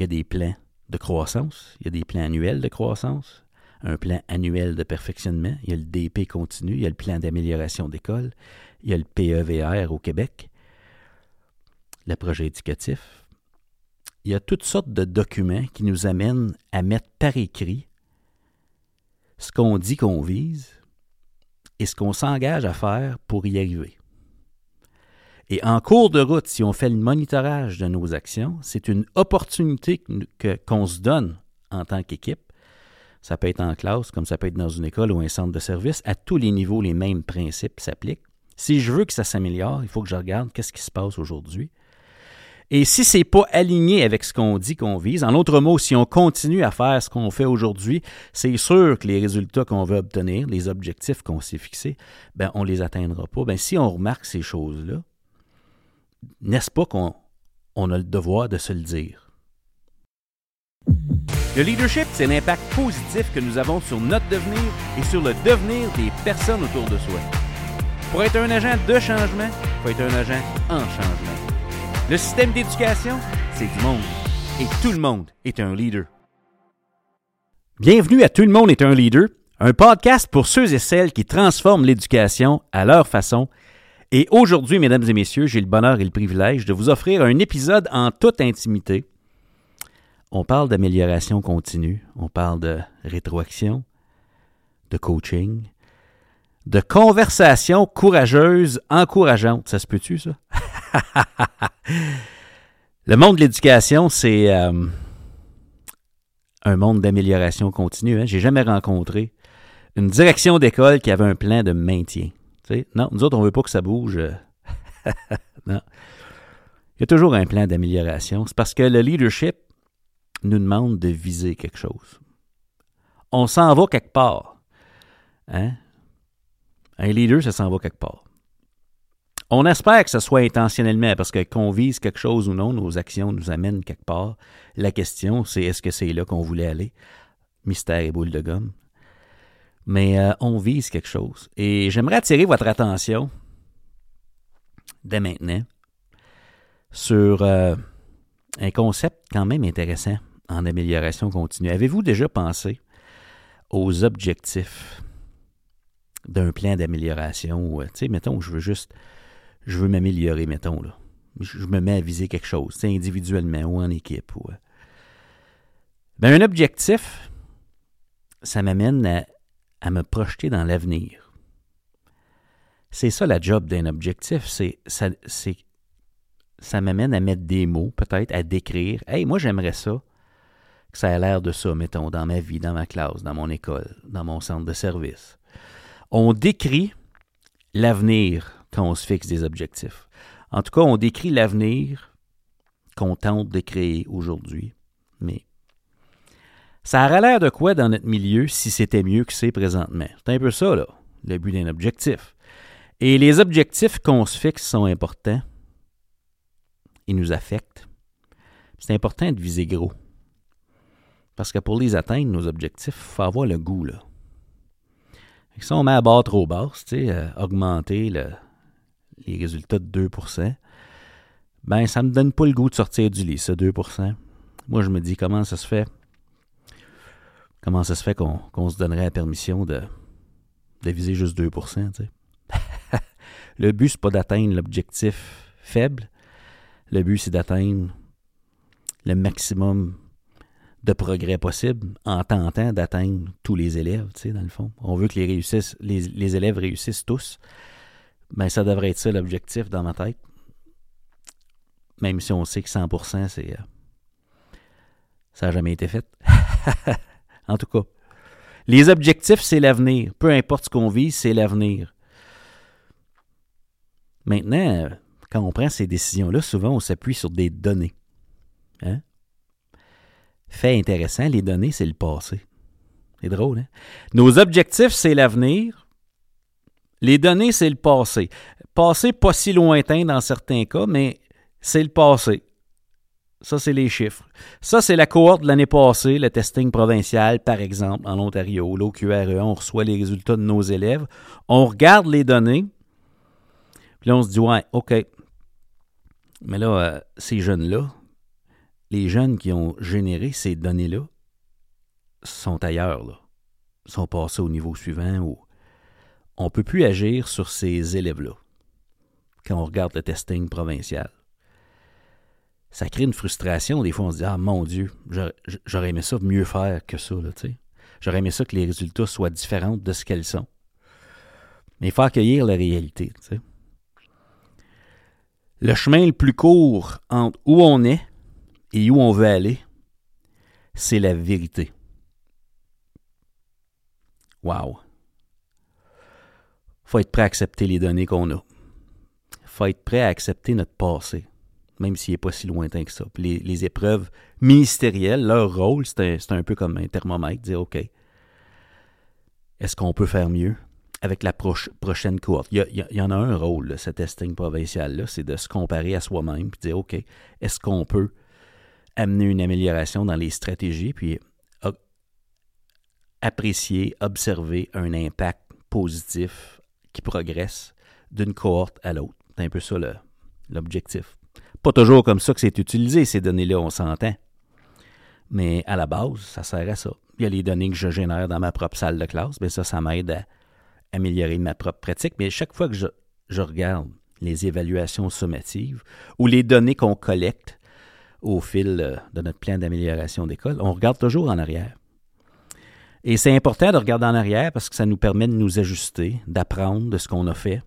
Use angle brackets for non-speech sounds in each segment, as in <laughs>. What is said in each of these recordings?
il y a des plans de croissance, il y a des plans annuels de croissance, un plan annuel de perfectionnement, il y a le DP continu, il y a le plan d'amélioration d'école, il y a le PEVR au Québec, le projet éducatif. Il y a toutes sortes de documents qui nous amènent à mettre par écrit ce qu'on dit qu'on vise et ce qu'on s'engage à faire pour y arriver. Et en cours de route, si on fait le monitorage de nos actions, c'est une opportunité qu'on se donne en tant qu'équipe. Ça peut être en classe, comme ça peut être dans une école ou un centre de service. À tous les niveaux, les mêmes principes s'appliquent. Si je veux que ça s'améliore, il faut que je regarde qu'est-ce qui se passe aujourd'hui. Et si ce n'est pas aligné avec ce qu'on dit qu'on vise, en d'autres mots, si on continue à faire ce qu'on fait aujourd'hui, c'est sûr que les résultats qu'on veut obtenir, les objectifs qu'on s'est fixés, ben, on ne les atteindra pas. Ben, si on remarque ces choses-là, n'est-ce pas qu'on a le devoir de se le dire? Le leadership, c'est l'impact positif que nous avons sur notre devenir et sur le devenir des personnes autour de soi. Pour être un agent de changement, il faut être un agent en changement. Le système d'éducation, c'est du monde. Et tout le monde est un leader. Bienvenue à Tout le monde est un leader, un podcast pour ceux et celles qui transforment l'éducation à leur façon et aujourd'hui, mesdames et messieurs, j'ai le bonheur et le privilège de vous offrir un épisode en toute intimité. On parle d'amélioration continue, on parle de rétroaction, de coaching, de conversation courageuse, encourageante. Ça se peut-tu, ça? <laughs> le monde de l'éducation, c'est euh, un monde d'amélioration continue. Hein? J'ai jamais rencontré une direction d'école qui avait un plan de maintien non, nous autres, on ne veut pas que ça bouge. <laughs> non. Il y a toujours un plan d'amélioration. C'est parce que le leadership nous demande de viser quelque chose. On s'en va quelque part. Hein? Un leader, ça s'en va quelque part. On espère que ce soit intentionnellement, parce que qu'on vise quelque chose ou non, nos actions nous amènent quelque part. La question, c'est est-ce que c'est là qu'on voulait aller? Mystère et boule de gomme mais euh, on vise quelque chose. Et j'aimerais attirer votre attention dès maintenant sur euh, un concept quand même intéressant en amélioration continue. Avez-vous déjà pensé aux objectifs d'un plan d'amélioration? Tu sais, mettons, je veux juste, je veux m'améliorer, mettons, là. Je me mets à viser quelque chose, individuellement ou en équipe. Ou, euh. ben, un objectif, ça m'amène à à me projeter dans l'avenir. C'est ça la job d'un objectif, c'est ça, ça m'amène à mettre des mots, peut-être à décrire. Hey, moi j'aimerais ça, que ça ait l'air de ça, mettons, dans ma vie, dans ma classe, dans mon école, dans mon centre de service. On décrit l'avenir quand on se fixe des objectifs. En tout cas, on décrit l'avenir qu'on tente de créer aujourd'hui. Mais ça aurait l'air de quoi dans notre milieu si c'était mieux que c'est présentement? C'est un peu ça, là, le but d'un objectif. Et les objectifs qu'on se fixe sont importants. Ils nous affectent. C'est important de viser gros. Parce que pour les atteindre, nos objectifs, il faut avoir le goût, là. Si on met à barre trop basse, euh, augmenter les résultats de 2% ben ça ne me donne pas le goût de sortir du lit, ça, 2% Moi, je me dis, comment ça se fait? Comment ça se fait qu'on se donnerait la permission de, viser juste 2% <laughs> Le but, c'est pas d'atteindre l'objectif faible. Le but, c'est d'atteindre le maximum de progrès possible en tentant d'atteindre tous les élèves, dans le fond. On veut que les, élèves réussissent tous. Ben, ça devrait être ça l'objectif dans ma tête. Même si on sait que 100%, c'est... Euh, ça n'a jamais été fait. <laughs> En tout cas, les objectifs, c'est l'avenir. Peu importe ce qu'on vise, c'est l'avenir. Maintenant, quand on prend ces décisions-là, souvent on s'appuie sur des données. Hein? Fait intéressant, les données, c'est le passé. C'est drôle, hein? Nos objectifs, c'est l'avenir. Les données, c'est le passé. Passé pas si lointain dans certains cas, mais c'est le passé. Ça, c'est les chiffres. Ça, c'est la cohorte de l'année passée, le testing provincial, par exemple, en Ontario, l'OQRE. On reçoit les résultats de nos élèves. On regarde les données. Puis là, on se dit, ouais, OK. Mais là, euh, ces jeunes-là, les jeunes qui ont généré ces données-là sont ailleurs, là. sont passés au niveau suivant. Où on ne peut plus agir sur ces élèves-là quand on regarde le testing provincial. Ça crée une frustration. Des fois, on se dit Ah mon Dieu, j'aurais aimé ça mieux faire que ça. J'aurais aimé ça que les résultats soient différents de ce qu'elles sont. Mais il faut accueillir la réalité. Le chemin le plus court entre où on est et où on veut aller, c'est la vérité. Wow. faut être prêt à accepter les données qu'on a. faut être prêt à accepter notre passé, même s'il n'est pas si lointain que ça. les, épreuves ministérielles, leur rôle, c'est un, peu comme un thermomètre, dire OK, est-ce qu'on peut faire mieux avec la prochaine cohorte? Il y, en a un rôle, ce testing provincial-là, c'est de se comparer à soi-même et dire OK, est-ce qu'on peut amener une amélioration dans les stratégies, puis apprécier, observer un impact positif qui progresse d'une cohorte à l'autre. C'est un peu ça l'objectif. Pas toujours comme ça que c'est utilisé, ces données-là, on s'entend. Mais à la base, ça sert à ça. Il y a les données que je génère dans ma propre salle de classe, mais ça, ça m'aide à améliorer ma propre pratique. Mais chaque fois que je, regarde les évaluations sommatives ou les données qu'on collecte au fil euh, de notre plan d'amélioration d'école, on regarde toujours en arrière. Et c'est important de regarder en arrière parce que ça nous permet de nous ajuster, d'apprendre de ce qu'on a fait,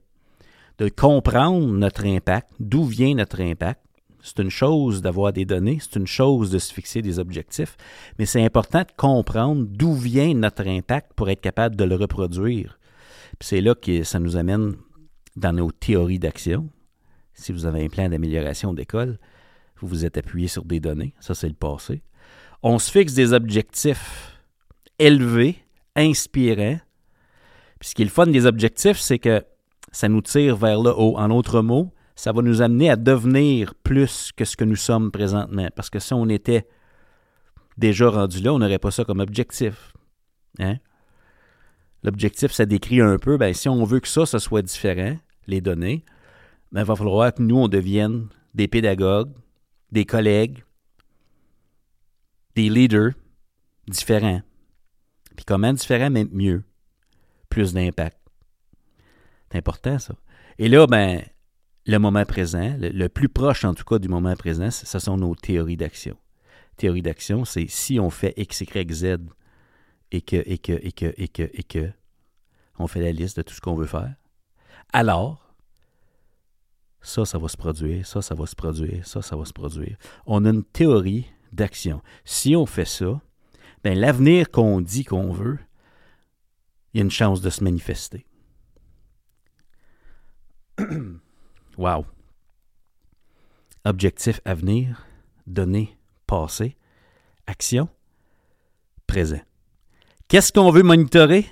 de comprendre notre impact, d'où vient notre impact. C'est une chose d'avoir des données, c'est une chose de se fixer des objectifs, mais c'est important de comprendre d'où vient notre impact pour être capable de le reproduire. c'est là que ça nous amène dans nos théories d'action. Si vous avez un plan d'amélioration d'école, vous vous êtes appuyé sur des données, ça c'est le passé. On se fixe des objectifs élevé, inspirant. Puis ce qui est le fun des objectifs, c'est que ça nous tire vers le haut. En autres mots, ça va nous amener à devenir plus que ce que nous sommes présentement. Parce que si on était déjà rendu là, on n'aurait pas ça comme objectif. Hein? L'objectif, ça décrit un peu, ben, si on veut que ça, ça soit différent, les données, ben, il va falloir que nous, on devienne des pédagogues, des collègues, des leaders différents. Puis comment différent, mais mieux. Plus d'impact. C'est important, ça. Et là, ben, le moment présent, le, plus proche en tout cas du moment présent, ce sont nos théories d'action. Théorie d'action, c'est si on fait X, Y, Z et que, et que, et que, et que, et que, on fait la liste de tout ce qu'on veut faire, alors, ça, ça va se produire, ça, ça va se produire, ça, ça va se produire. On a une théorie d'action. Si on fait ça, ben, l'avenir qu'on dit qu'on veut, il y a une chance de se manifester. <clears throat> wow. Objectif avenir, données passé, action, présent. Qu'est-ce qu'on veut monitorer?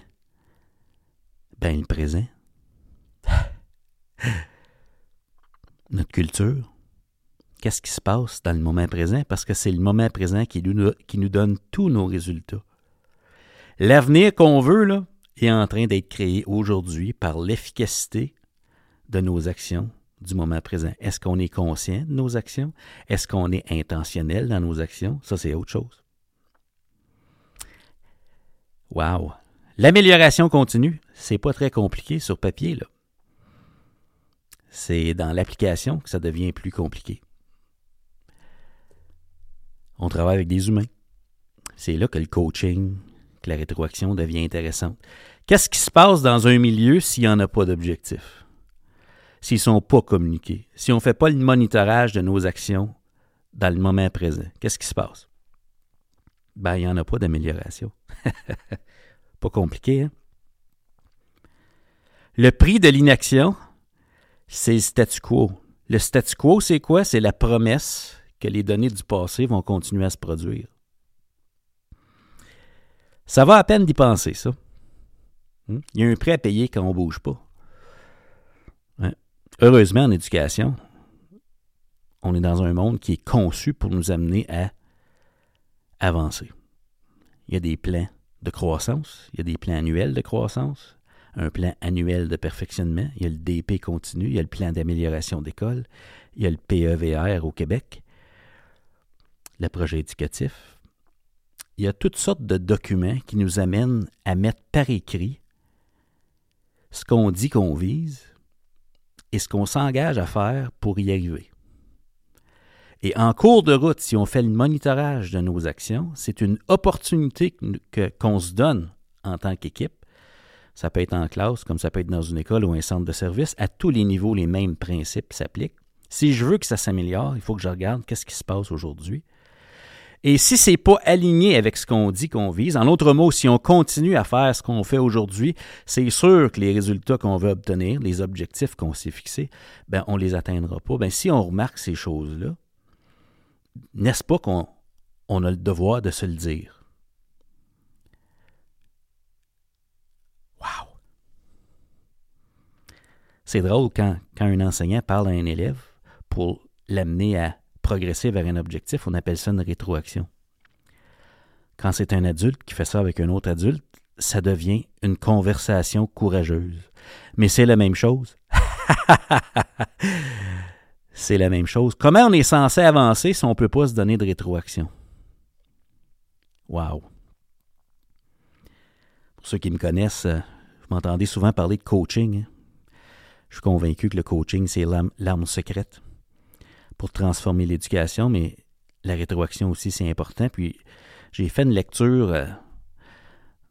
Ben, le présent. <laughs> Notre culture, qu'est-ce qui se passe dans le moment présent, parce que c'est le moment présent qui nous, qui nous donne tous nos résultats. L'avenir qu'on veut là, est en train d'être créé aujourd'hui par l'efficacité de nos actions du moment présent. Est-ce qu'on est conscient de nos actions? Est-ce qu'on est intentionnel dans nos actions? Ça, c'est autre chose. Wow! L'amélioration continue, c'est pas très compliqué sur papier, là. C'est dans l'application que ça devient plus compliqué on travaille avec des humains. C'est là que le coaching, que la rétroaction devient intéressante. Qu'est-ce qui se passe dans un milieu s'il n'y en a pas d'objectif? S'ils ne sont pas communiqués? Si on ne fait pas le monitorage de nos actions dans le moment présent, qu'est-ce qui se passe? Ben, il n'y en a pas d'amélioration. <laughs> pas compliqué, hein? Le prix de l'inaction, c'est le statu quo. Le statu quo, c'est quoi? C'est la promesse que les données du passé vont continuer à se produire. Ça va à peine d'y penser, ça. Hmm? Il y a un prêt à payer quand on ne bouge pas. Heureusement, en éducation, on est dans un monde qui est conçu pour nous amener à avancer. Il y a des plans de croissance, il y a des plans annuels de croissance, un plan annuel de perfectionnement, il y a le DP continu, il y a le plan d'amélioration d'école, il y a le PEVR au Québec, le projet éducatif, il y a toutes sortes de documents qui nous amènent à mettre par écrit ce qu'on dit qu'on vise et ce qu'on s'engage à faire pour y arriver. Et en cours de route, si on fait le monitorage de nos actions, c'est une opportunité qu'on se donne en tant qu'équipe. Ça peut être en classe, comme ça peut être dans une école ou un centre de service. À tous les niveaux, les mêmes principes s'appliquent. Si je veux que ça s'améliore, il faut que je regarde qu'est-ce qui se passe aujourd'hui. Et si c'est pas aligné avec ce qu'on dit qu'on vise, en d'autres mots, si on continue à faire ce qu'on fait aujourd'hui, c'est sûr que les résultats qu'on veut obtenir, les objectifs qu'on s'est fixés, ben on les atteindra pas. Ben si on remarque ces choses-là, n'est-ce pas qu'on on a le devoir de se le dire? Wow! C'est drôle quand, quand un enseignant parle à un élève pour l'amener à progresser vers un objectif, on appelle ça une rétroaction. Quand c'est un adulte qui fait ça avec un autre adulte, ça devient une conversation courageuse. Mais c'est la même chose. <laughs> c'est la même chose. Comment on est censé avancer si on ne peut pas se donner de rétroaction? Wow. Pour ceux qui me connaissent, euh, vous m'entendez souvent parler de coaching. Hein? Je suis convaincu que le coaching, c'est l'arme secrète pour transformer l'éducation, mais la rétroaction aussi, c'est important. Puis j'ai fait une lecture euh,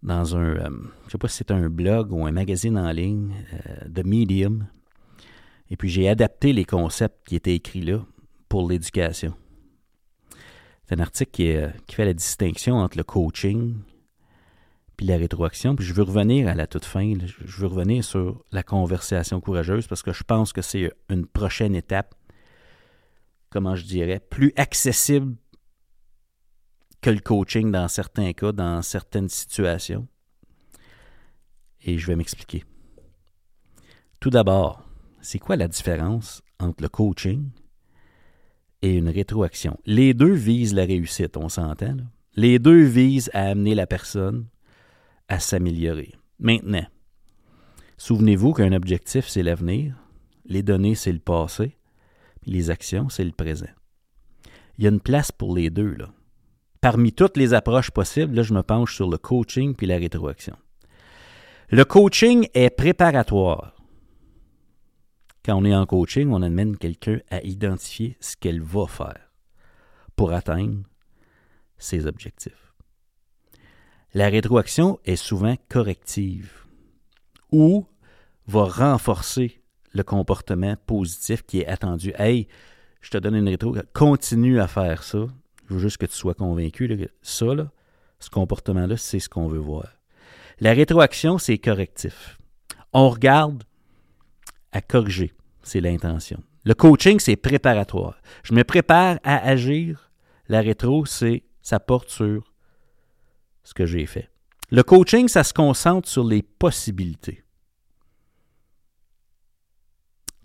dans un, euh, je ne sais pas si c'est un blog ou un magazine en ligne euh, de Medium. Et puis j'ai adapté les concepts qui étaient écrits là pour l'éducation. C'est un article qui, qui, fait la distinction entre le coaching puis la rétroaction. Puis je veux revenir à la toute fin, je veux revenir sur la conversation courageuse parce que je pense que c'est une prochaine étape comment je dirais, plus accessible que le coaching dans certains cas, dans certaines situations. Et je vais m'expliquer. Tout d'abord, c'est quoi la différence entre le coaching et une rétroaction? Les deux visent la réussite, on s'entend. Les deux visent à amener la personne à s'améliorer. Maintenant, souvenez-vous qu'un objectif, c'est l'avenir, les données, c'est le passé, les actions, c'est le présent. Il y a une place pour les deux. Parmi toutes les approches possibles, là, je me penche sur le coaching puis la rétroaction. Le coaching est préparatoire. Quand on est en coaching, on amène quelqu'un à identifier ce qu'elle va faire pour atteindre ses objectifs. La rétroaction est souvent corrective ou va renforcer le comportement positif qui est attendu. Hey, je te donne une rétro, continue à faire ça. Je veux juste que tu sois convaincu que ça, ce comportement-là, c'est ce qu'on veut voir. La rétroaction, c'est correctif. On regarde à corriger, c'est l'intention. Le coaching, c'est préparatoire. Je me prépare à agir. La rétro, c'est ça porte sur ce que j'ai fait. Le coaching, ça se concentre sur les possibilités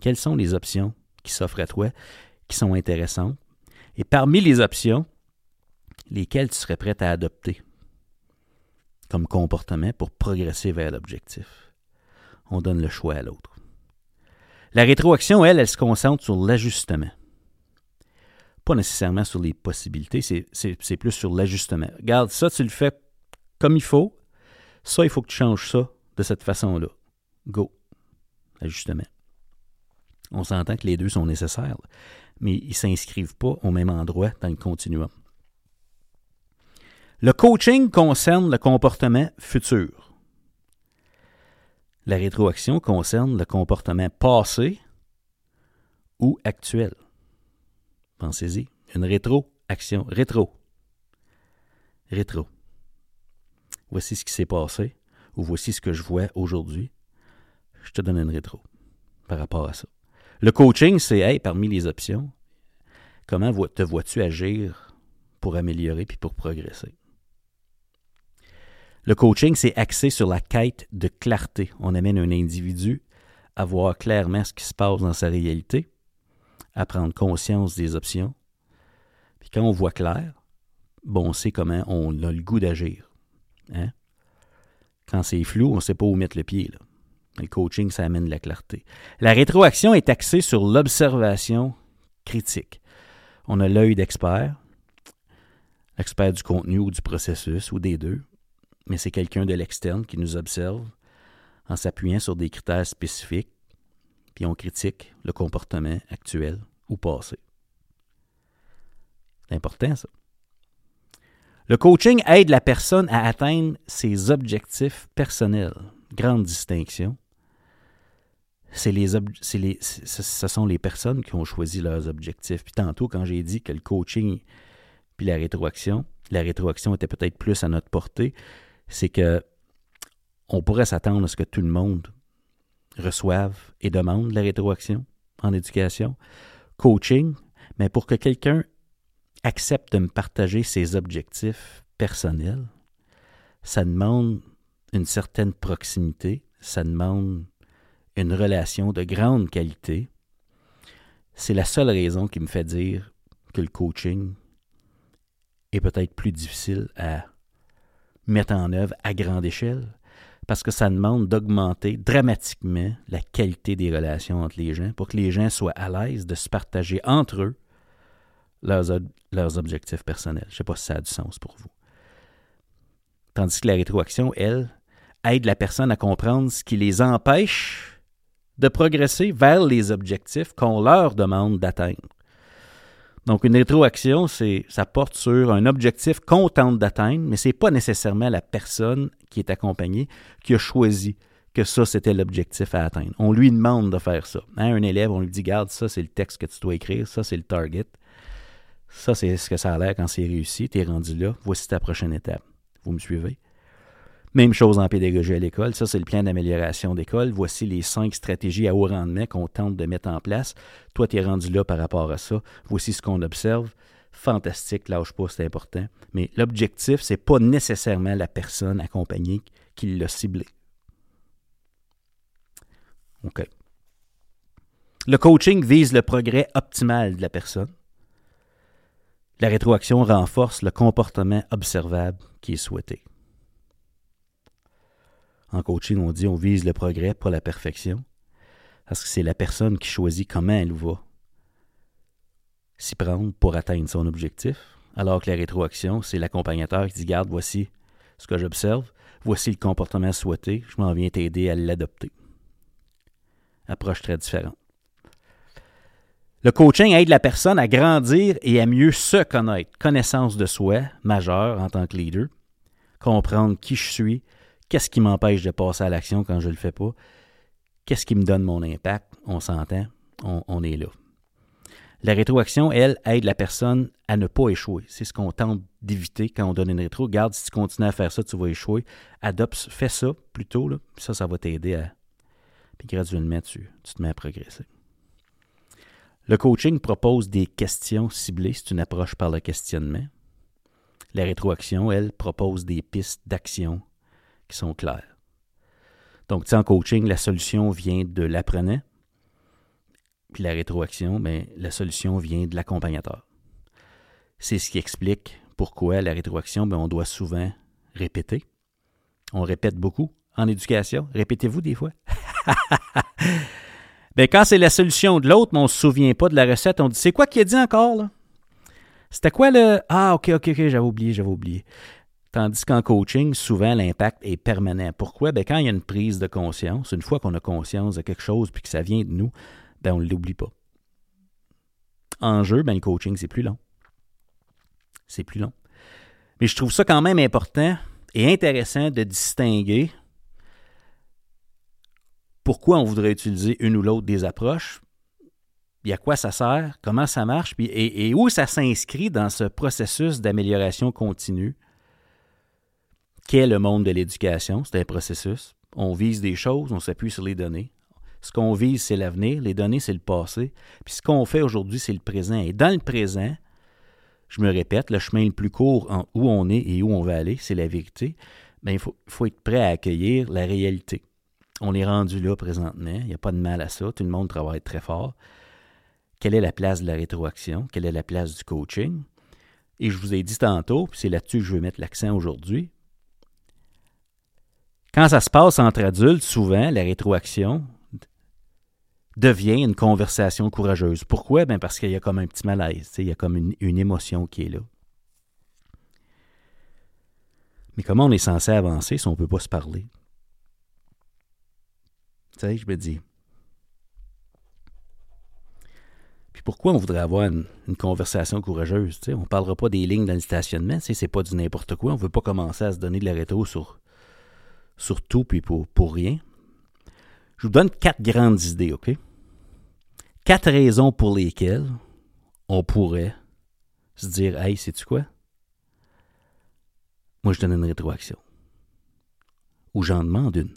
quelles sont les options qui s'offrent à toi, qui sont intéressantes, et parmi les options, lesquelles tu serais prêt à adopter comme comportement pour progresser vers l'objectif? On donne le choix à l'autre. La rétroaction, elle, elle se concentre sur l'ajustement. Pas nécessairement sur les possibilités, c'est plus sur l'ajustement. Regarde, ça, tu le fais comme il faut. Ça, il faut que tu changes ça de cette façon-là. Go. Ajustement. On s'entend que les deux sont nécessaires, mais ils ne s'inscrivent pas au même endroit dans le continuum. Le coaching concerne le comportement futur. La rétroaction concerne le comportement passé ou actuel. Pensez-y. Une rétroaction. Rétro. Rétro. Voici ce qui s'est passé ou voici ce que je vois aujourd'hui. Je te donne une rétro par rapport à ça. Le coaching, c'est, hey, parmi les options, comment te vois-tu agir pour améliorer puis pour progresser? Le coaching, c'est axé sur la quête de clarté. On amène un individu à voir clairement ce qui se passe dans sa réalité, à prendre conscience des options. Puis quand on voit clair, bon, on sait comment on a le goût d'agir. Hein? Quand c'est flou, on ne sait pas où mettre le pied. Là. Le coaching, ça amène la clarté. La rétroaction est axée sur l'observation critique. On a l'œil d'expert. l'expert du contenu ou du processus, ou des deux, mais c'est quelqu'un de l'externe qui nous observe en s'appuyant sur des critères spécifiques, puis on critique le comportement actuel ou passé. C'est important, ça. Le coaching aide la personne à atteindre ses objectifs personnels. Grande distinction. Ce sont les personnes qui ont choisi leurs objectifs. Puis tantôt, quand j'ai dit que le coaching puis la rétroaction, la rétroaction était peut-être plus à notre portée, c'est que on pourrait s'attendre à ce que tout le monde reçoive et demande la rétroaction en éducation. Coaching, mais pour que quelqu'un accepte de me partager ses objectifs personnels, ça demande une certaine proximité, ça demande une relation de grande qualité. C'est la seule raison qui me fait dire que le coaching est peut-être plus difficile à mettre en œuvre à grande échelle, parce que ça demande d'augmenter dramatiquement la qualité des relations entre les gens pour que les gens soient à l'aise de se partager entre eux leurs, objectifs personnels. Je ne sais pas si ça a du sens pour vous. Tandis que la rétroaction, elle, aide la personne à comprendre ce qui les empêche de progresser vers les objectifs qu'on leur demande d'atteindre. Donc, une rétroaction, ça porte sur un objectif qu'on tente d'atteindre, mais ce n'est pas nécessairement la personne qui est accompagnée qui a choisi que ça, c'était l'objectif à atteindre. On lui demande de faire ça. Hein, un élève, on lui dit, garde, ça, c'est le texte que tu dois écrire, ça, c'est le target. Ça, c'est ce que ça a l'air quand c'est réussi. Tu es rendu là. Voici ta prochaine étape. Vous me suivez? Même chose en pédagogie à l'école. Ça, c'est le plan d'amélioration d'école. Voici les cinq stratégies à haut rendement qu'on tente de mettre en place. Toi, tu es rendu là par rapport à ça. Voici ce qu'on observe. Fantastique, lâche pas, c'est important. Mais l'objectif, c'est pas nécessairement la personne accompagnée qui l'a ciblé. OK. Le coaching vise le progrès optimal de la personne. La rétroaction renforce le comportement observable qui est souhaité. En coaching, on dit on vise le progrès, pas la perfection, parce que c'est la personne qui choisit comment elle va s'y prendre pour atteindre son objectif, alors que la rétroaction, c'est l'accompagnateur qui dit Garde, voici ce que j'observe, voici le comportement souhaité, je m'en viens t'aider à l'adopter. Approche très différente. Le coaching aide la personne à grandir et à mieux se connaître. Connaissance de soi majeure en tant que leader. Comprendre qui je suis, qu'est-ce qui m'empêche de passer à l'action quand je ne le fais pas, qu'est-ce qui me donne mon impact? On s'entend, on, est là. La rétroaction, elle, aide la personne à ne pas échouer. C'est ce qu'on tente d'éviter quand on donne une rétro. Garde, si tu continues à faire ça, tu vas échouer. Adopte, fais ça plutôt. Là. Ça, ça va t'aider à. Puis graduellement, tu, tu te mets à progresser. Le coaching propose des questions ciblées, c'est une approche par le questionnement. La rétroaction, elle, propose des pistes d'action qui sont claires. Donc, en coaching, la solution vient de l'apprenant, puis la rétroaction, bien, la solution vient de l'accompagnateur. C'est ce qui explique pourquoi la rétroaction, bien, on doit souvent répéter. On répète beaucoup en éducation. Répétez-vous des fois. <laughs> Ben, quand c'est la solution de l'autre, mais on ne se souvient pas de la recette, on dit c'est quoi qu'il a dit encore là? C'était quoi le. Ah, ok, ok, ok, j'avais oublié, j'avais oublié. Tandis qu'en coaching, souvent, l'impact est permanent. Pourquoi? Ben, quand il y a une prise de conscience, une fois qu'on a conscience de quelque chose puis que ça vient de nous, ben, on ne l'oublie pas. En jeu, ben, le coaching, c'est plus long. C'est plus long. Mais je trouve ça quand même important et intéressant de distinguer pourquoi on voudrait utiliser une ou l'autre des approches, à quoi ça sert, comment ça marche, et, où ça s'inscrit dans ce processus d'amélioration continue qu'est le monde de l'éducation. C'est un processus. On vise des choses, on s'appuie sur les données. Ce qu'on vise, c'est l'avenir, les données, c'est le passé. Puis ce qu'on fait aujourd'hui, c'est le présent. Et dans le présent, je me répète, le chemin le plus court en où on est et où on va aller, c'est la vérité. Mais il faut, faut être prêt à accueillir la réalité. On est rendu là présentement. Il n'y a pas de mal à ça. Tout le monde travaille très fort. Quelle est la place de la rétroaction? Quelle est la place du coaching? Et je vous ai dit tantôt, puis c'est là-dessus que je veux mettre l'accent aujourd'hui. Quand ça se passe entre adultes, souvent, la rétroaction devient une conversation courageuse. Pourquoi? Ben parce qu'il y a comme un petit malaise, il y a comme une, émotion qui est là. Mais comment on est censé avancer si on ne peut pas se parler? Tu sais, je me dis. Puis pourquoi on voudrait avoir une, conversation courageuse? On ne parlera pas des lignes dans le stationnement, tu sais, c'est pas du n'importe quoi. On ne veut pas commencer à se donner de la rétro sur, sur tout puis pour, rien. Je vous donne quatre grandes idées, OK? Quatre raisons pour lesquelles on pourrait se dire Hey, sais-tu quoi? Moi, je donne une rétroaction. Ou j'en demande une.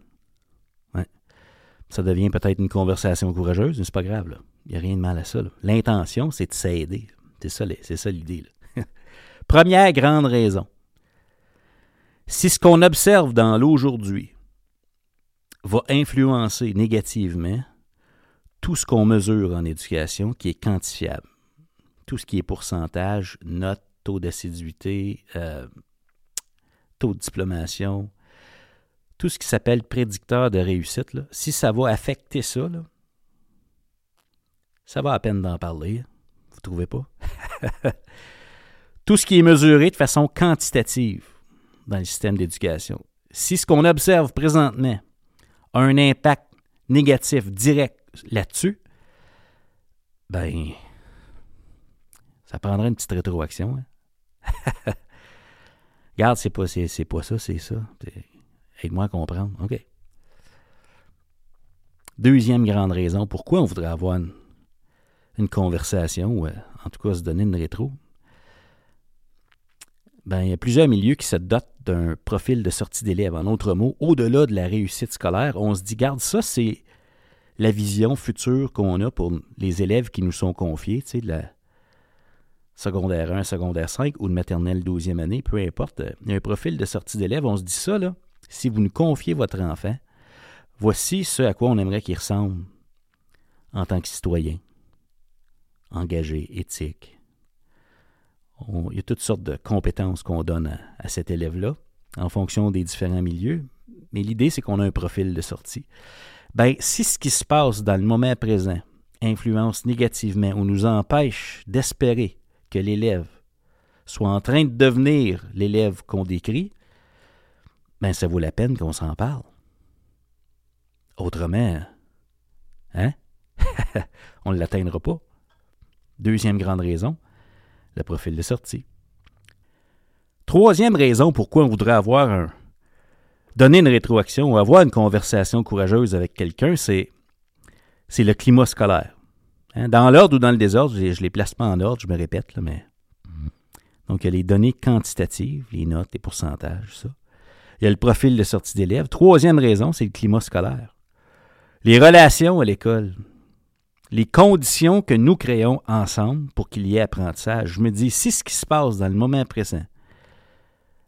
Ouais. Ça devient peut-être une conversation courageuse, mais c'est pas grave. Il n'y a rien de mal à ça. L'intention, c'est de s'aider. C'est ça, c'est ça l'idée. <laughs> Première grande raison. Si ce qu'on observe dans l'aujourd'hui va influencer négativement tout ce qu'on mesure en éducation qui est quantifiable. Tout ce qui est pourcentage, note, taux d'assiduité, euh, taux de diplomation, tout ce qui s'appelle prédicteur de réussite, si ça va affecter ça, ça va à peine d'en parler. Vous ne trouvez pas? <laughs> tout ce qui est mesuré de façon quantitative dans le système d'éducation. Si ce qu'on observe présentement a un impact négatif direct là-dessus, ben, ça prendrait une petite rétroaction. Hein? <laughs> Regarde, c'est pas, pas ça, c'est ça. Aide-moi à comprendre. OK. Deuxième grande raison, pourquoi on voudrait avoir une, conversation ou euh, en tout cas se donner une rétro. Ben, il y a plusieurs milieux qui se dotent d'un profil de sortie d'élève. En d'autres mots, au-delà de la réussite scolaire, on se dit, garde, ça, c'est la vision future qu'on a pour les élèves qui nous sont confiés, tu sais, de la secondaire 1, secondaire 5 ou de maternelle 12e année, peu importe. Il y a un profil de sortie d'élève, on se dit ça, là, si vous nous confiez votre enfant, voici ce à quoi on aimerait qu'il ressemble en tant que citoyen, engagé, éthique. Il y a toutes sortes de compétences qu'on donne à cet élève-là en fonction des différents milieux, mais l'idée, c'est qu'on a un profil de sortie ben, si ce qui se passe dans le moment présent influence négativement ou nous empêche d'espérer que l'élève soit en train de devenir l'élève qu'on décrit, ben ça vaut la peine qu'on s'en parle. Autrement, hein? <laughs> on ne l'atteindra pas. Deuxième grande raison, le profil de sortie. Troisième raison pourquoi on voudrait avoir un, donner une rétroaction ou avoir une conversation courageuse avec quelqu'un, c'est, le climat scolaire. Hein, dans l'ordre ou dans le désordre, je ne les place pas en ordre, je me répète, là, mais. Donc, il y a les données quantitatives, les notes, les pourcentages, ça. Il y a le profil de sortie d'élèves. Troisième raison, c'est le climat scolaire. Les relations à l'école. Les conditions que nous créons ensemble pour qu'il y ait apprentissage. Je me dis, si ce qui se passe dans le moment présent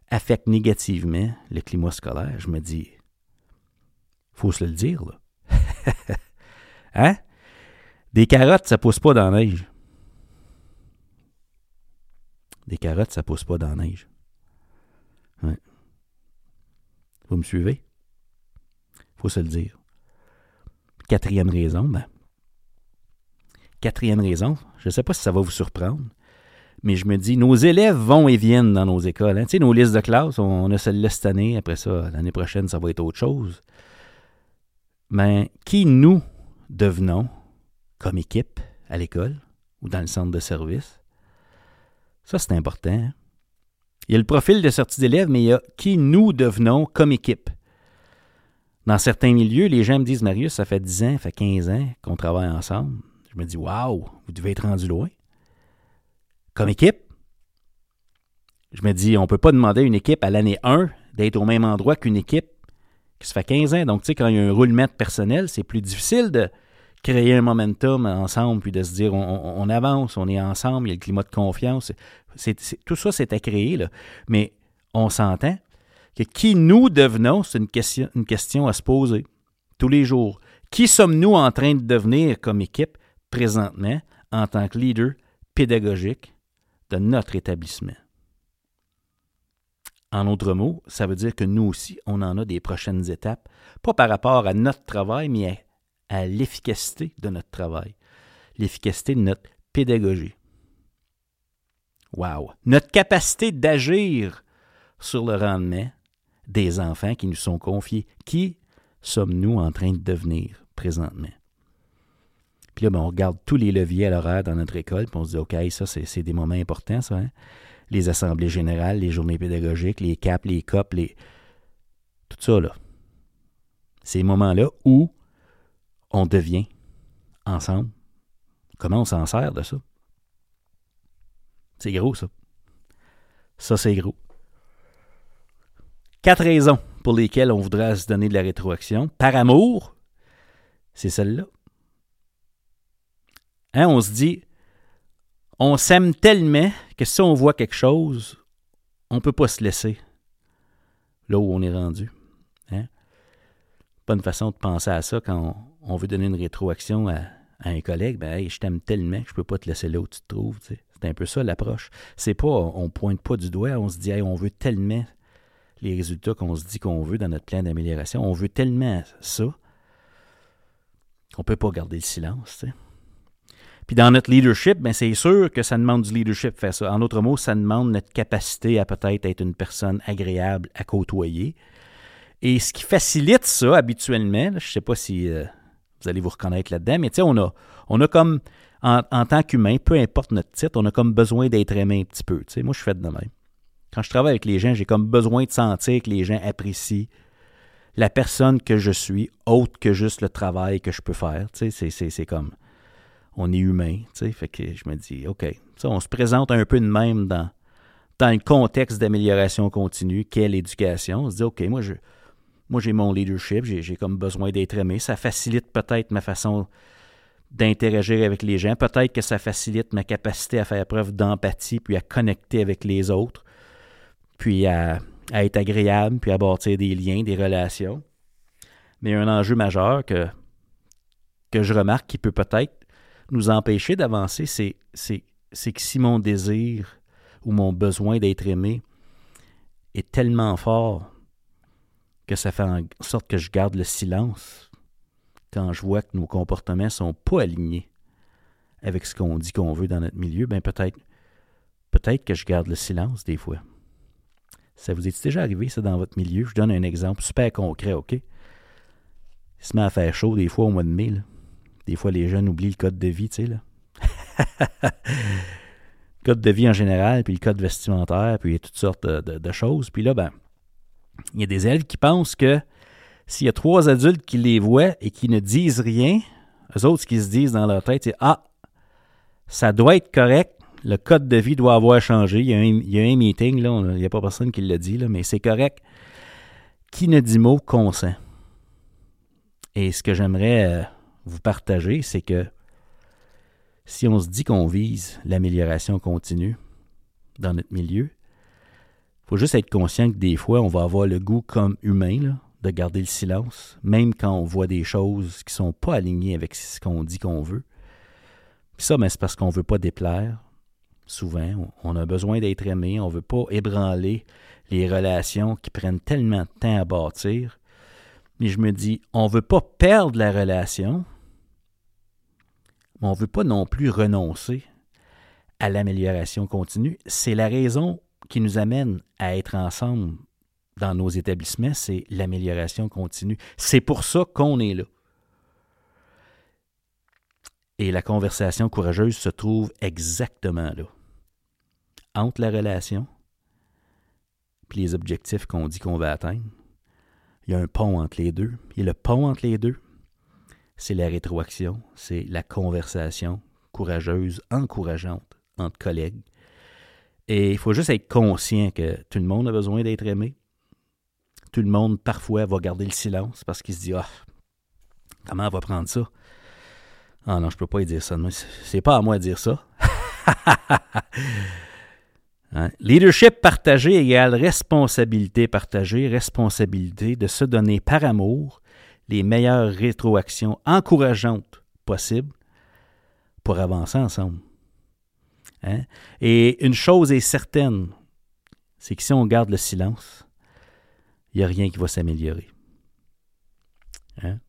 affecte négativement le climat scolaire, je me dis, faut se le dire, là. <laughs> hein? Des carottes, ça pousse pas dans la neige. Des carottes, ça pousse pas dans la neige. Vous me suivez? faut se le dire. Quatrième raison, ben, quatrième raison, je ne sais pas si ça va vous surprendre, mais je me dis, nos élèves vont et viennent dans nos écoles. Hein. Tu sais, nos listes de classe, on, a celle-là cette année, après ça, l'année prochaine, ça va être autre chose. Mais qui nous devenons comme équipe à l'école ou dans le centre de service? Ça, c'est important. Hein. Il y a le profil de sortie d'élèves, mais il y a qui nous devenons comme équipe. Dans certains milieux, les gens me disent, Marius, ça fait 10 ans, ça fait 15 ans qu'on travaille ensemble. Je me dis, waouh, vous devez être rendu loin comme équipe, je me dis, on ne peut pas demander à une équipe à l'année 1 d'être au même endroit qu'une équipe qui se fait 15 ans. Donc, tu sais, quand il y a un roulement personnel, c'est plus difficile de créer un momentum ensemble, puis de se dire, on, avance, on est ensemble, il y a le climat de confiance. tout ça, c'est à créer. Mais on s'entend que qui nous devenons, c'est une question, une question à se poser tous les jours. Qui sommes-nous en train de devenir comme équipe? Présentement en tant que leader pédagogique de notre établissement. En autres mots, ça veut dire que nous aussi, on en a des prochaines étapes, pas par rapport à notre travail, mais à, l'efficacité de notre travail, l'efficacité de notre pédagogie. Wow! Notre capacité d'agir sur le rendement des enfants qui nous sont confiés. Qui sommes-nous en train de devenir présentement? Puis là, ben, on regarde tous les leviers à l'horaire dans notre école, puis on se dit, OK, ça, c'est des moments importants, ça. Hein? Les assemblées générales, les journées pédagogiques, les CAP, les COP, les... tout ça, là. Ces moments-là où on devient ensemble. Comment on s'en sert de ça? C'est gros, ça. Ça, c'est gros. Quatre raisons pour lesquelles on voudrait se donner de la rétroaction. Par amour, c'est celle-là. Hein, on se dit, on s'aime tellement que si on voit quelque chose, on ne peut pas se laisser là où on est rendu. Hein? Pas une façon de penser à ça quand on, veut donner une rétroaction à, un collègue. Ben, je t'aime tellement que je ne peux pas te laisser là où tu te trouves. C'est un peu ça l'approche. C'est pas, on pointe pas du doigt, on se dit, on veut tellement les résultats qu'on se dit qu'on veut dans notre plan d'amélioration. On veut tellement ça qu'on ne peut pas garder le silence. Puis dans notre leadership, ben c'est sûr que ça demande du leadership faire ça. En d'autres mots, ça demande notre capacité à peut-être être une personne agréable à côtoyer. Et ce qui facilite ça habituellement, je ne sais pas si euh, vous allez vous reconnaître là-dedans, mais on a, on a comme, en, tant qu'humain, peu importe notre titre, on a comme besoin d'être aimé un petit peu. Tu sais, moi, je fais de même. Quand je travaille avec les gens, j'ai comme besoin de sentir que les gens apprécient la personne que je suis, autre que juste le travail que je peux faire. C'est comme on est humain, tu sais, fait que je me dis, OK, ça, on se présente un peu de même dans, dans le contexte d'amélioration continue, quelle éducation. On se dit, OK, moi, je, moi j'ai mon leadership, j'ai comme besoin d'être aimé. Ça facilite peut-être ma façon d'interagir avec les gens. Peut-être que ça facilite ma capacité à faire preuve d'empathie, puis à connecter avec les autres, puis à, à, être agréable, puis à bâtir des liens, des relations. Mais un enjeu majeur que, que je remarque qui peut peut-être nous empêcher d'avancer, c'est, que si mon désir ou mon besoin d'être aimé est tellement fort que ça fait en sorte que je garde le silence quand je vois que nos comportements ne sont pas alignés avec ce qu'on dit qu'on veut dans notre milieu, ben peut-être peut-être que je garde le silence des fois. Ça vous est déjà arrivé, ça, dans votre milieu? Je donne un exemple super concret, OK? Il se met à faire chaud des fois au mois de mai. Là. Des fois, les jeunes oublient le code de vie, tu sais, là. <laughs> code de vie en général, puis le code vestimentaire, puis il y a toutes sortes de, choses. Puis là, ben, il y a des élèves qui pensent que s'il y a trois adultes qui les voient et qui ne disent rien, eux autres, ce qu'ils se disent dans leur tête, c'est Ah, ça doit être correct, le code de vie doit avoir changé. Il y a un, un meeting, là, il n'y a pas personne qui le dit, là, mais c'est correct. Qui ne dit mot consent. Et ce que j'aimerais euh, vous partager, c'est que si on se dit qu'on vise l'amélioration continue dans notre milieu, il faut juste être conscient que des fois, on va avoir le goût comme humain de garder le silence, même quand on voit des choses qui ne sont pas alignées avec ce qu'on dit qu'on veut. Puis ça, ben, c'est parce qu'on ne veut pas déplaire. Souvent, on a besoin d'être aimé, on ne veut pas ébranler les relations qui prennent tellement de temps à bâtir mais je me dis, on ne veut pas perdre la relation, mais on ne veut pas non plus renoncer à l'amélioration continue. C'est la raison qui nous amène à être ensemble dans nos établissements, c'est l'amélioration continue. C'est pour ça qu'on est là. Et la conversation courageuse se trouve exactement là. Entre la relation et les objectifs qu'on dit qu'on va atteindre il y a un pont entre les deux. Et le pont entre les deux, c'est la rétroaction, c'est la conversation courageuse, encourageante entre collègues. Et il faut juste être conscient que tout le monde a besoin d'être aimé. Tout le monde, parfois, va garder le silence parce qu'il se dit Ah, comment on va prendre ça Ah non, je peux pas dire ça. C'est pas à moi de dire ça. <laughs> Hein? Leadership partagé égale responsabilité partagée, responsabilité de se donner par amour les meilleures rétroactions encourageantes possibles pour avancer ensemble. Hein? Et une chose est certaine, c'est que si on garde le silence, il n'y a rien qui va s'améliorer. Hein?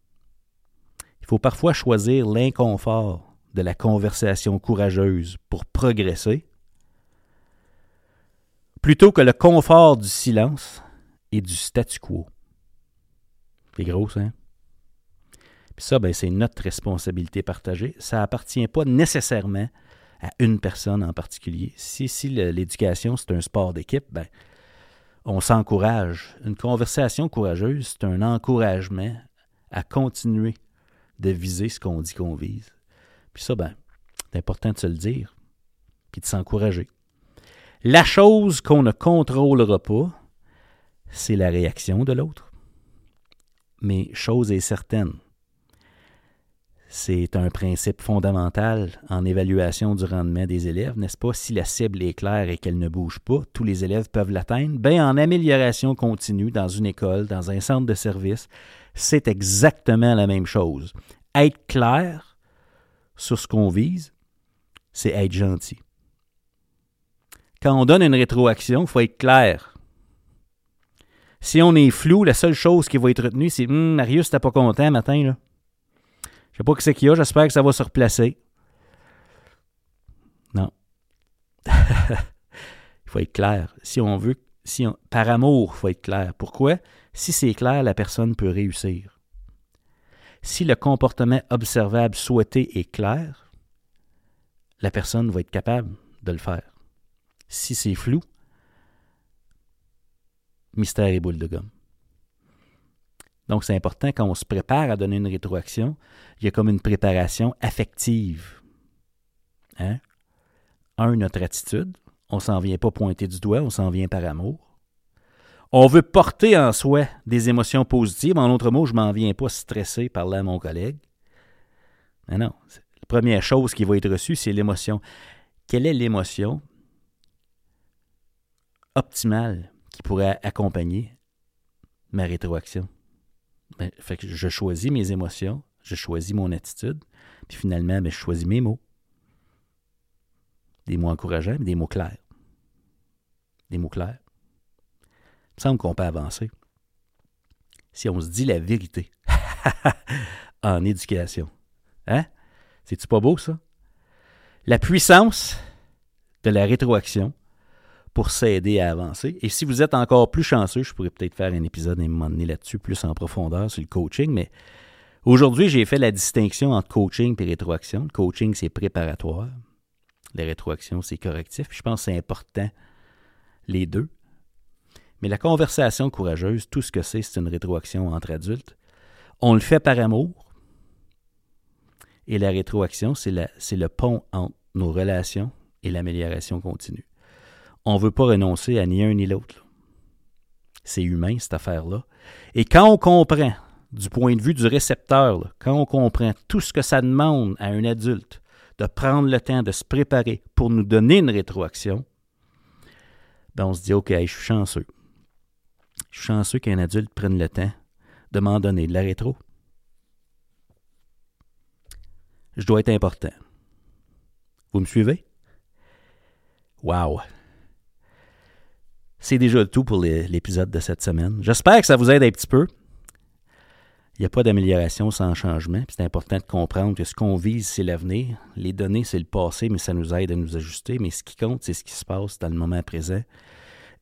Il faut parfois choisir l'inconfort de la conversation courageuse pour progresser plutôt que le confort du silence et du statu quo. C'est gros, ça, hein? Puis ça, ben, c'est notre responsabilité partagée. Ça appartient pas nécessairement à une personne en particulier. Si, si l'éducation, c'est un sport d'équipe, ben, on s'encourage. Une conversation courageuse, c'est un encouragement à continuer de viser ce qu'on dit qu'on vise. Puis ça, ben, c'est important de se le dire, puis de s'encourager. La chose qu'on ne contrôlera pas, c'est la réaction de l'autre. Mais chose est certaine, c'est un principe fondamental en évaluation du rendement des élèves, n'est-ce pas? Si la cible est claire et qu'elle ne bouge pas, tous les élèves peuvent l'atteindre. Bien, en amélioration continue, dans une école, dans un centre de service, c'est exactement la même chose. Être clair sur ce qu'on vise, c'est être gentil. Quand on donne une rétroaction, il faut être clair. Si on est flou, la seule chose qui va être retenue, c'est hum, Marius, t'es pas content matin, là. Je sais pas c'est qu'il y a, j'espère que ça va se replacer. Non. <laughs> il faut être clair. Si on veut, si par amour, il faut être clair. Pourquoi? Si c'est clair, la personne peut réussir. Si le comportement observable souhaité est clair, la personne va être capable de le faire. Si c'est flou, mystère et boule de gomme. Donc, c'est important quand on se prépare à donner une rétroaction, il y a comme une préparation affective. Hein? Un, notre attitude. On s'en vient pas pointer du doigt, on s'en vient par amour. On veut porter en soi des émotions positives. En autre mot, je m'en viens pas stressé par là à mon collègue. Mais non, la première chose qui va être reçue, c'est l'émotion. Quelle est l'émotion optimale qui pourrait accompagner ma rétroaction? Ben, fait que je choisis mes émotions, je choisis mon attitude, puis finalement, ben, je choisis mes mots. Des mots encourageants, mais des mots clairs. Des mots clairs. Il me semble qu'on peut avancer. Si on se dit la vérité <laughs> en éducation. Hein? C'est-tu pas beau, ça? La puissance de la rétroaction pour s'aider à avancer. Et si vous êtes encore plus chanceux, je pourrais peut-être faire un épisode et m'emmener là-dessus plus en profondeur sur le coaching, mais aujourd'hui, j'ai fait la distinction entre coaching et rétroaction. Le coaching, c'est préparatoire. La rétroaction, c'est correctif. je pense que c'est important, les deux. Mais la conversation courageuse, tout ce que c'est, c'est une rétroaction entre adultes. On le fait par amour. Et la rétroaction, c'est le pont entre nos relations et l'amélioration continue on ne veut pas renoncer à ni un ni l'autre. C'est humain, cette affaire-là. Et quand on comprend, du point de vue du récepteur, quand on comprend tout ce que ça demande à un adulte de prendre le temps de se préparer pour nous donner une rétroaction, ben on se dit, OK, je suis chanceux. Je suis chanceux qu'un adulte prenne le temps de m'en donner de la rétro. Je dois être important. Vous me suivez? Wow! C'est déjà tout pour l'épisode de cette semaine. J'espère que ça vous aide un petit peu. Il n'y a pas d'amélioration sans changement. C'est important de comprendre que ce qu'on vise, c'est l'avenir. Les données, c'est le passé, mais ça nous aide à nous ajuster. Mais ce qui compte, c'est ce qui se passe dans le moment présent.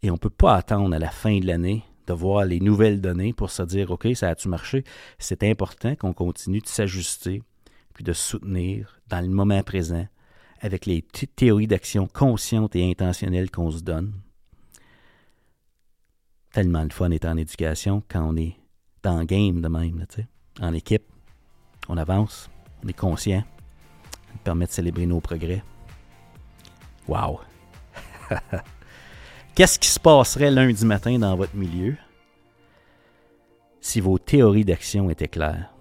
Et on ne peut pas attendre à la fin de l'année de voir les nouvelles données pour se dire OK, ça a-tu marché? C'est important qu'on continue de s'ajuster puis de soutenir dans le moment présent avec les petites théories d'action conscientes et intentionnelles qu'on se donne tellement le fun d'être en éducation quand on est dans game de même, sais, en équipe. On avance, on est conscient, ça nous permet de célébrer nos progrès. Wow! <laughs> Qu'est-ce qui se passerait lundi matin dans votre milieu si vos théories d'action étaient claires,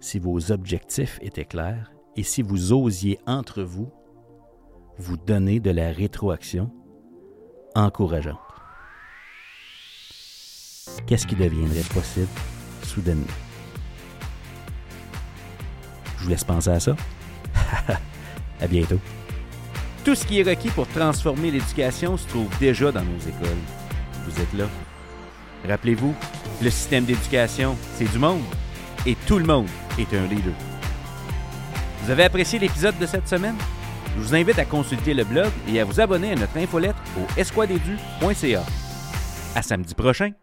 si vos objectifs étaient clairs et si vous osiez entre vous vous donner de la rétroaction encourageante? Qu'est-ce qui deviendrait possible soudainement? Je vous laisse penser à ça. <laughs> à bientôt. Tout ce qui est requis pour transformer l'éducation se trouve déjà dans nos écoles. Vous êtes là. Rappelez-vous, le système d'éducation, c'est du monde. Et tout le monde est un leader. Vous avez apprécié l'épisode de cette semaine? Je vous invite à consulter le blog et à vous abonner à notre infolette au esquadedu.ca. À samedi prochain!